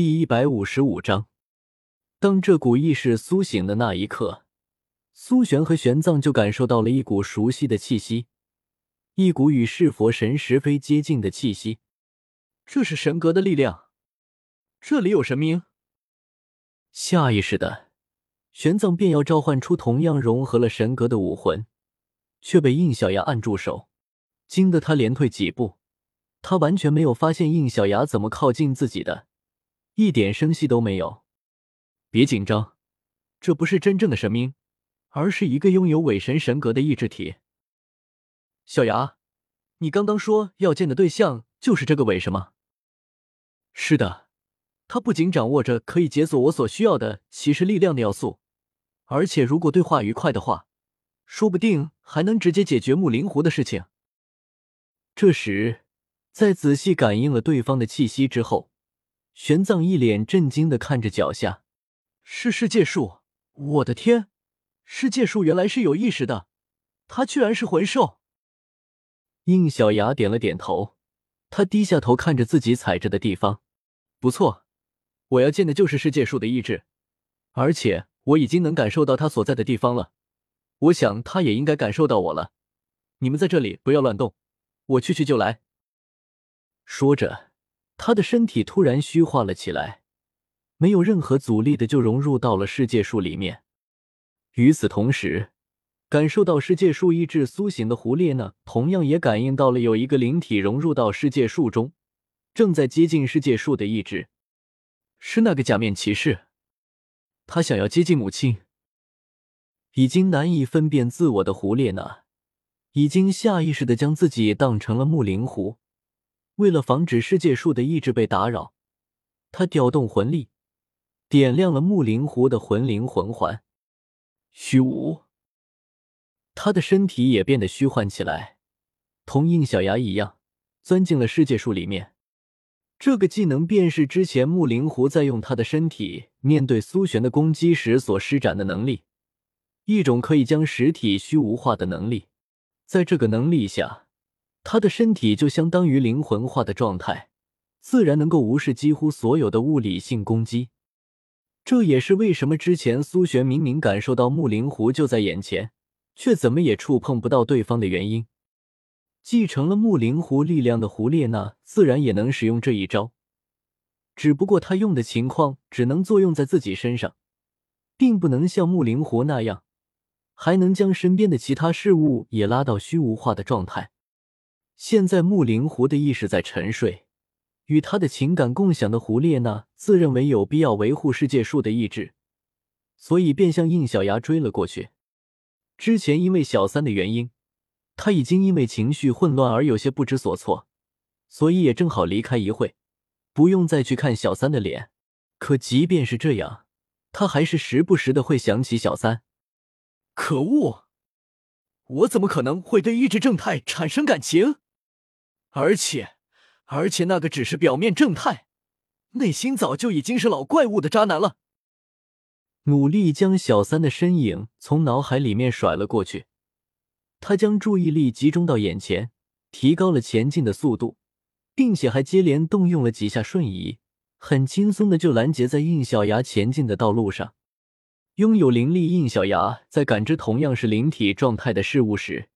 第一百五十五章，当这股意识苏醒的那一刻，苏玄和玄奘就感受到了一股熟悉的气息，一股与弑佛神石非接近的气息。这是神格的力量，这里有神明。下意识的，玄奘便要召唤出同样融合了神格的武魂，却被应小牙按住手，惊得他连退几步。他完全没有发现应小牙怎么靠近自己的。一点声息都没有，别紧张，这不是真正的神明，而是一个拥有伪神神格的意志体。小牙，你刚刚说要见的对象就是这个伪神吗？是的，他不仅掌握着可以解锁我所需要的骑士力量的要素，而且如果对话愉快的话，说不定还能直接解决木灵狐的事情。这时，在仔细感应了对方的气息之后。玄奘一脸震惊的看着脚下，是世界树！我的天，世界树原来是有意识的，它居然是魂兽！应小牙点了点头，他低下头看着自己踩着的地方，不错，我要见的就是世界树的意志，而且我已经能感受到它所在的地方了，我想它也应该感受到我了。你们在这里不要乱动，我去去就来。说着。他的身体突然虚化了起来，没有任何阻力的就融入到了世界树里面。与此同时，感受到世界树意志苏醒的胡列娜，同样也感应到了有一个灵体融入到世界树中，正在接近世界树的意志。是那个假面骑士，他想要接近母亲。已经难以分辨自我的胡列娜，已经下意识的将自己当成了木灵狐。为了防止世界树的意志被打扰，他调动魂力，点亮了木灵狐的魂灵魂环。虚无，他的身体也变得虚幻起来，同应小牙一样，钻进了世界树里面。这个技能便是之前木灵狐在用他的身体面对苏璇的攻击时所施展的能力，一种可以将实体虚无化的能力。在这个能力下。他的身体就相当于灵魂化的状态，自然能够无视几乎所有的物理性攻击。这也是为什么之前苏璇明明感受到木灵狐就在眼前，却怎么也触碰不到对方的原因。继承了木灵狐力量的胡列娜自然也能使用这一招，只不过她用的情况只能作用在自己身上，并不能像木灵狐那样，还能将身边的其他事物也拉到虚无化的状态。现在木灵狐的意识在沉睡，与他的情感共享的胡列娜自认为有必要维护世界树的意志，所以便向应小牙追了过去。之前因为小三的原因，他已经因为情绪混乱而有些不知所措，所以也正好离开一会，不用再去看小三的脸。可即便是这样，他还是时不时的会想起小三。可恶！我怎么可能会对意志正太产生感情？而且，而且那个只是表面正太，内心早就已经是老怪物的渣男了。努力将小三的身影从脑海里面甩了过去，他将注意力集中到眼前，提高了前进的速度，并且还接连动用了几下瞬移，很轻松的就拦截在印小牙前进的道路上。拥有灵力，印小牙在感知同样是灵体状态的事物时。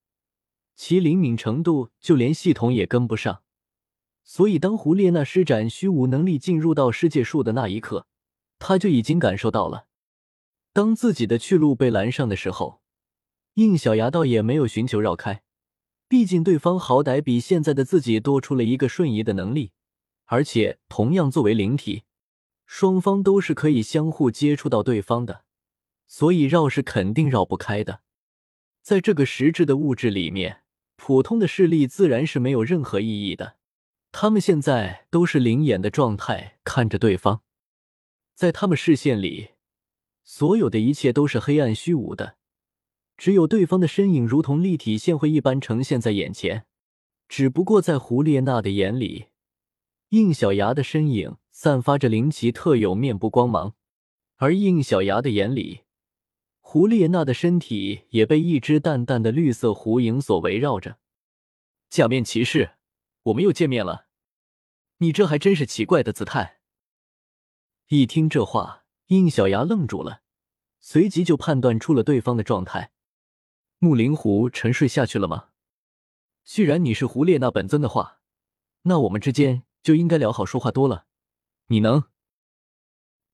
其灵敏程度，就连系统也跟不上。所以，当胡列娜施展虚无能力进入到世界树的那一刻，他就已经感受到了。当自己的去路被拦上的时候，应小牙倒也没有寻求绕开。毕竟，对方好歹比现在的自己多出了一个瞬移的能力，而且同样作为灵体，双方都是可以相互接触到对方的，所以绕是肯定绕不开的。在这个实质的物质里面。普通的视力自然是没有任何意义的，他们现在都是灵眼的状态，看着对方，在他们视线里，所有的一切都是黑暗虚无的，只有对方的身影如同立体线绘一般呈现在眼前。只不过在胡列娜的眼里，应小牙的身影散发着灵奇特有面部光芒，而应小牙的眼里。胡列娜的身体也被一只淡淡的绿色狐影所围绕着。假面骑士，我们又见面了。你这还真是奇怪的姿态。一听这话，应小牙愣住了，随即就判断出了对方的状态。木灵狐沉睡下去了吗？既然你是胡列娜本尊的话，那我们之间就应该聊好说话多了。你能？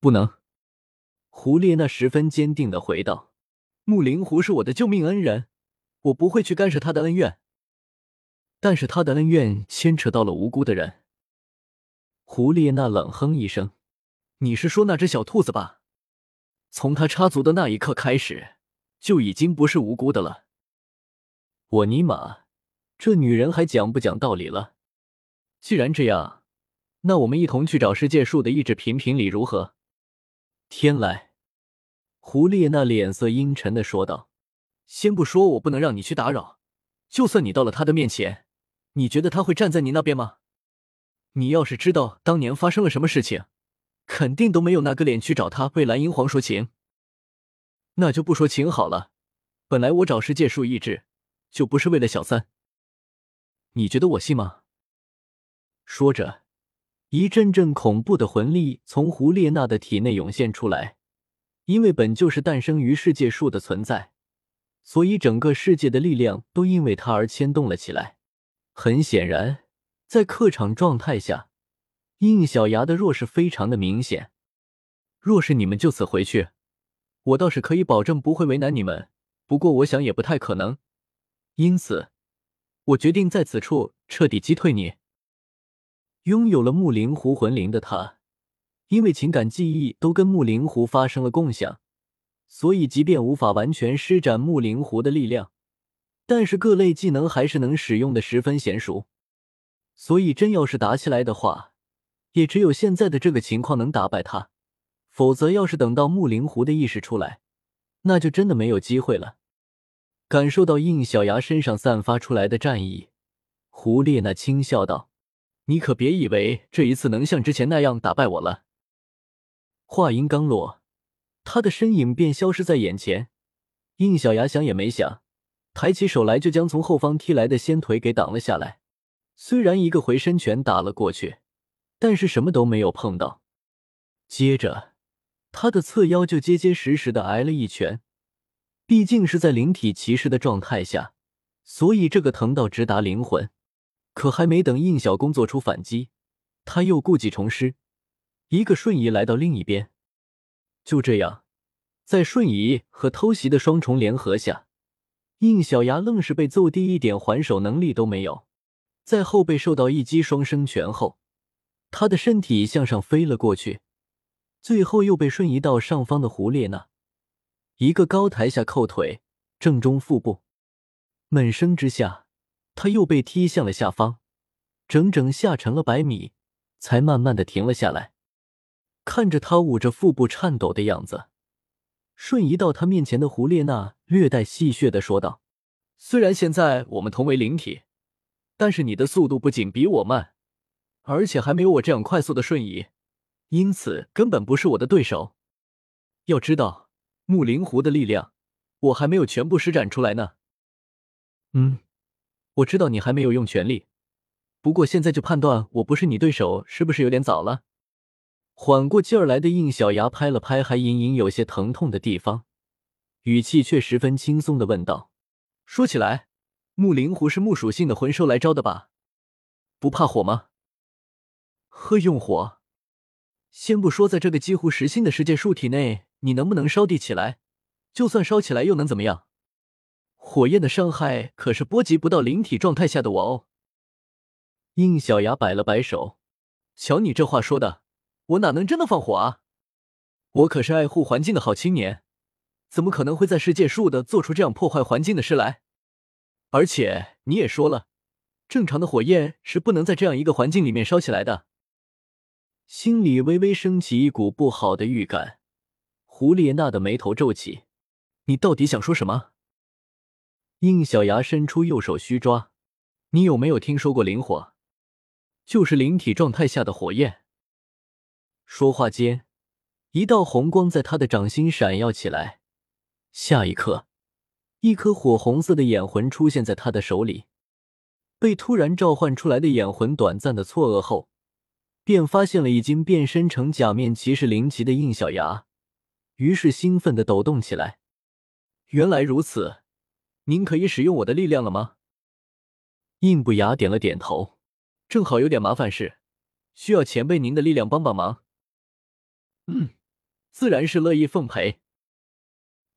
不能。胡列娜十分坚定的回道：“木灵狐是我的救命恩人，我不会去干涉他的恩怨。但是他的恩怨牵扯到了无辜的人。”胡列娜冷哼一声：“你是说那只小兔子吧？从他插足的那一刻开始，就已经不是无辜的了。我尼玛，这女人还讲不讲道理了？既然这样，那我们一同去找世界树的意志评评理如何？”天来，胡列娜脸色阴沉的说道：“先不说我不能让你去打扰，就算你到了他的面前，你觉得他会站在你那边吗？”你要是知道当年发生了什么事情，肯定都没有那个脸去找他为蓝银皇说情。那就不说情好了，本来我找世界树意志，就不是为了小三。你觉得我信吗？说着，一阵阵恐怖的魂力从胡列娜的体内涌现出来。因为本就是诞生于世界树的存在，所以整个世界的力量都因为它而牵动了起来。很显然。在客场状态下，应小牙的弱势非常的明显。若是你们就此回去，我倒是可以保证不会为难你们。不过我想也不太可能，因此，我决定在此处彻底击退你。拥有了木灵狐魂灵的他，因为情感记忆都跟木灵狐发生了共享，所以即便无法完全施展木灵狐的力量，但是各类技能还是能使用的十分娴熟。所以，真要是打起来的话，也只有现在的这个情况能打败他。否则，要是等到木灵狐的意识出来，那就真的没有机会了。感受到应小牙身上散发出来的战意，胡列娜轻笑道：“你可别以为这一次能像之前那样打败我了。”话音刚落，他的身影便消失在眼前。应小牙想也没想，抬起手来就将从后方踢来的仙腿给挡了下来。虽然一个回身拳打了过去，但是什么都没有碰到。接着，他的侧腰就结结实实的挨了一拳。毕竟是在灵体骑士的状态下，所以这个疼到直达灵魂。可还没等应小公做出反击，他又故技重施，一个瞬移来到另一边。就这样，在瞬移和偷袭的双重联合下，应小牙愣是被揍低，一点还手能力都没有。在后背受到一击双生拳后，他的身体向上飞了过去，最后又被瞬移到上方的胡列娜一个高台下扣腿，正中腹部。闷声之下，他又被踢向了下方，整整下沉了百米，才慢慢的停了下来。看着他捂着腹部颤抖的样子，瞬移到他面前的胡列娜略带戏谑的说道：“虽然现在我们同为灵体。”但是你的速度不仅比我慢，而且还没有我这样快速的瞬移，因此根本不是我的对手。要知道，木灵狐的力量我还没有全部施展出来呢。嗯，我知道你还没有用全力，不过现在就判断我不是你对手，是不是有点早了？缓过劲儿来的应小牙拍了拍还隐隐有些疼痛的地方，语气却十分轻松的问道：“说起来。”木灵狐是木属性的魂兽来招的吧？不怕火吗？呵，用火？先不说在这个几乎实心的世界树体内，你能不能烧地起来？就算烧起来，又能怎么样？火焰的伤害可是波及不到灵体状态下的我哦。应小牙摆了摆手，瞧你这话说的，我哪能真的放火啊？我可是爱护环境的好青年，怎么可能会在世界树的做出这样破坏环境的事来？而且你也说了，正常的火焰是不能在这样一个环境里面烧起来的。心里微微升起一股不好的预感，胡列娜的眉头皱起：“你到底想说什么？”应小牙伸出右手虚抓：“你有没有听说过灵火？就是灵体状态下的火焰。”说话间，一道红光在他的掌心闪耀起来，下一刻。一颗火红色的眼魂出现在他的手里，被突然召唤出来的眼魂短暂的错愕后，便发现了已经变身成假面骑士灵骑的应小牙，于是兴奋的抖动起来。原来如此，您可以使用我的力量了吗？应不雅点了点头，正好有点麻烦事，需要前辈您的力量帮帮忙。嗯，自然是乐意奉陪。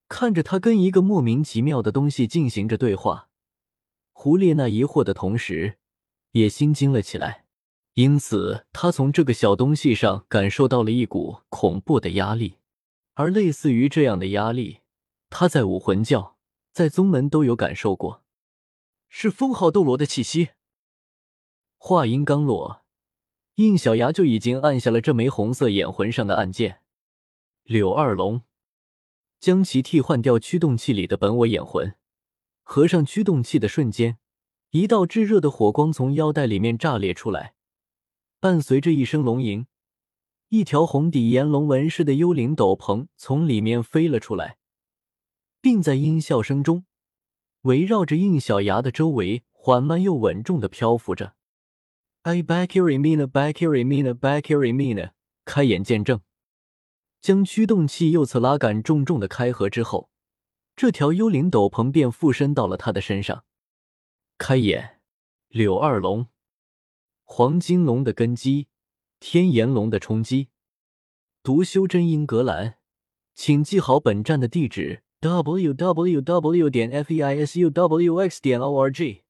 看着他跟一个莫名其妙的东西进行着对话，胡列娜疑惑的同时，也心惊了起来。因此，他从这个小东西上感受到了一股恐怖的压力，而类似于这样的压力，他在武魂教、在宗门都有感受过，是封号斗罗的气息。话音刚落，应小牙就已经按下了这枚红色眼魂上的按键。柳二龙将其替换掉驱动器里的本我眼魂，合上驱动器的瞬间，一道炙热的火光从腰带里面炸裂出来。伴随着一声龙吟，一条红底炎龙纹饰的幽灵斗篷从里面飞了出来，并在音笑声中围绕着应小牙的周围缓慢又稳重的漂浮着。I Bakiri Mina Bakiri Mina Bakiri Mina，开眼见证，将驱动器右侧拉杆重重的开合之后，这条幽灵斗篷便附身到了他的身上。开眼，柳二龙。黄金龙的根基，天炎龙的冲击，独修真英格兰，请记好本站的地址：w w w. 点 f e i s u w x. 点 o r g。